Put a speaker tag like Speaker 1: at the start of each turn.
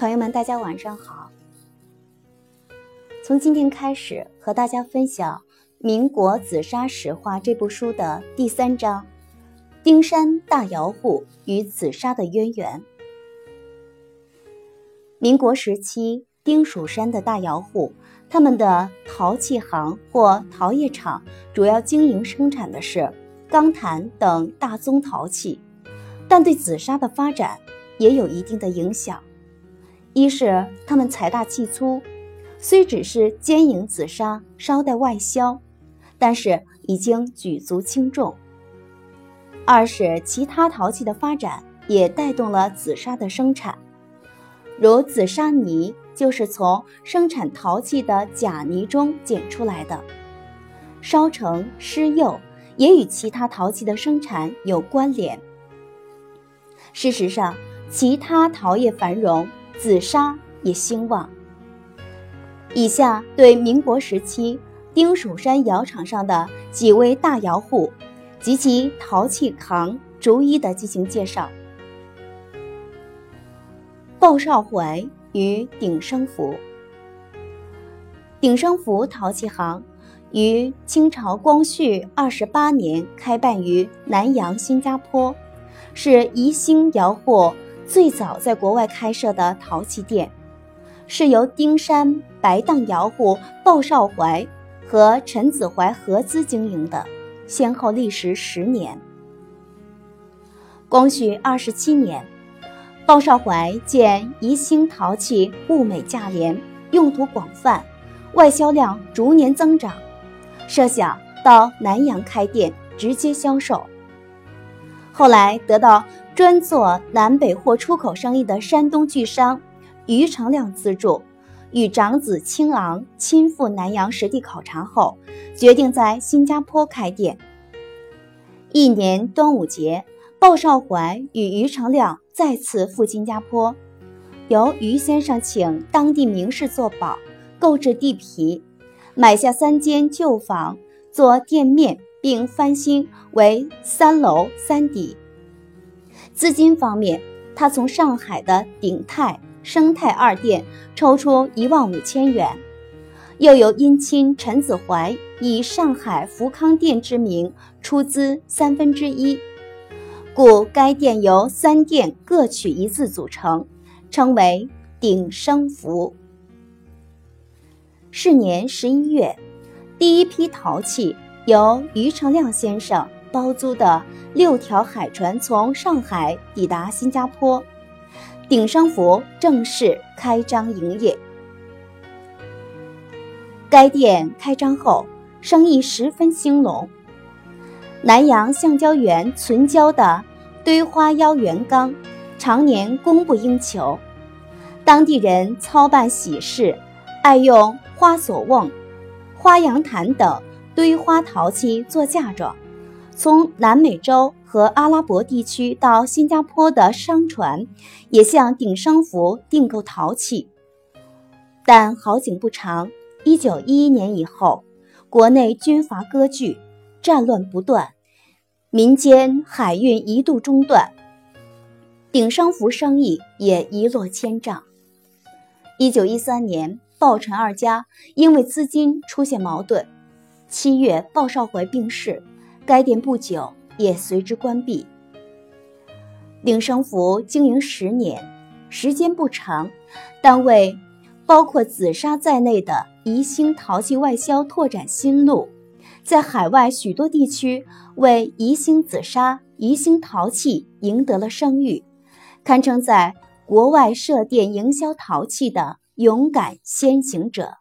Speaker 1: 朋友们，大家晚上好。从今天开始，和大家分享《民国紫砂史话》这部书的第三章：丁山大窑户与紫砂的渊源。民国时期，丁蜀山的大窑户，他们的陶器行或陶业厂，主要经营生产的是钢坛等大宗陶器，但对紫砂的发展也有一定的影响。一是他们财大气粗，虽只是兼营紫砂，捎带外销，但是已经举足轻重；二是其他陶器的发展也带动了紫砂的生产，如紫砂泥就是从生产陶器的假泥中捡出来的，烧成施釉也与其他陶器的生产有关联。事实上，其他陶业繁荣。紫砂也兴旺。以下对民国时期丁蜀山窑厂上的几位大窑户及其陶器行逐一的进行介绍。鲍少怀与鼎生福。鼎生福陶器行于清朝光绪二十八年开办于南洋新加坡，是宜兴窑货。最早在国外开设的陶器店，是由丁山白当窑户鲍少怀和陈子怀合资经营的，先后历时十年。光绪二十七年，鲍少怀见宜兴陶器物美价廉，用途广泛，外销量逐年增长，设想到南洋开店直接销售。后来得到。专做南北货出口生意的山东巨商于成亮资助，与长子清昂亲赴南洋实地考察后，决定在新加坡开店。一年端午节，鲍少怀与于成亮再次赴新加坡，由于先生请当地名士作保，购置地皮，买下三间旧房做店面，并翻新为三楼三底。资金方面，他从上海的鼎泰、生泰二店抽出一万五千元，又由姻亲陈子怀以上海福康店之名出资三分之一，故该店由三店各取一字组成，称为鼎生福。是年十一月，第一批陶器由于成亮先生。包租的六条海船从上海抵达新加坡，鼎生福正式开张营业。该店开张后，生意十分兴隆。南洋橡胶园存胶的堆花腰圆缸，常年供不应求。当地人操办喜事，爱用花锁瓮、花阳坛等堆花陶器做嫁妆。从南美洲和阿拉伯地区到新加坡的商船，也向鼎生福订购陶器。但好景不长，一九一一年以后，国内军阀割据，战乱不断，民间海运一度中断，鼎生福生意也一落千丈。一九一三年，鲍陈二家因为资金出现矛盾，七月鲍少怀病逝。该店不久也随之关闭。鼎生福经营十年，时间不长，但为包括紫砂在内的宜兴陶器外销拓展新路，在海外许多地区为宜兴紫砂、宜兴陶器赢得了声誉，堪称在国外设店营销陶器的勇敢先行者。